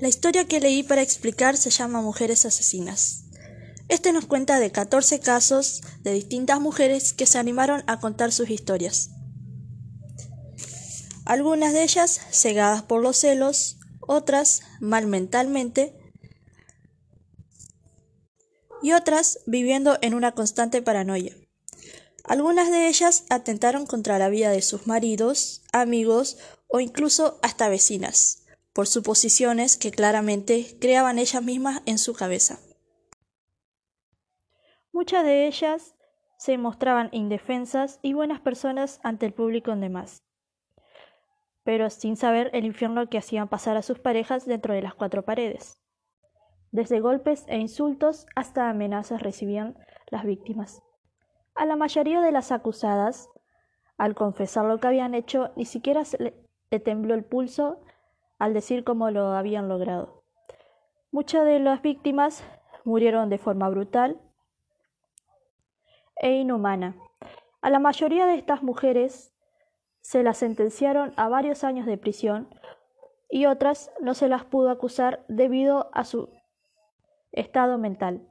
La historia que leí para explicar se llama Mujeres Asesinas. Este nos cuenta de 14 casos de distintas mujeres que se animaron a contar sus historias. Algunas de ellas cegadas por los celos, otras mal mentalmente y otras viviendo en una constante paranoia. Algunas de ellas atentaron contra la vida de sus maridos, amigos o incluso hasta vecinas, por suposiciones que claramente creaban ellas mismas en su cabeza. Muchas de ellas se mostraban indefensas y buenas personas ante el público en demás, pero sin saber el infierno que hacían pasar a sus parejas dentro de las cuatro paredes. Desde golpes e insultos hasta amenazas recibían las víctimas. A la mayoría de las acusadas, al confesar lo que habían hecho, ni siquiera le tembló el pulso al decir cómo lo habían logrado. Muchas de las víctimas murieron de forma brutal e inhumana. A la mayoría de estas mujeres se las sentenciaron a varios años de prisión y otras no se las pudo acusar debido a su estado mental.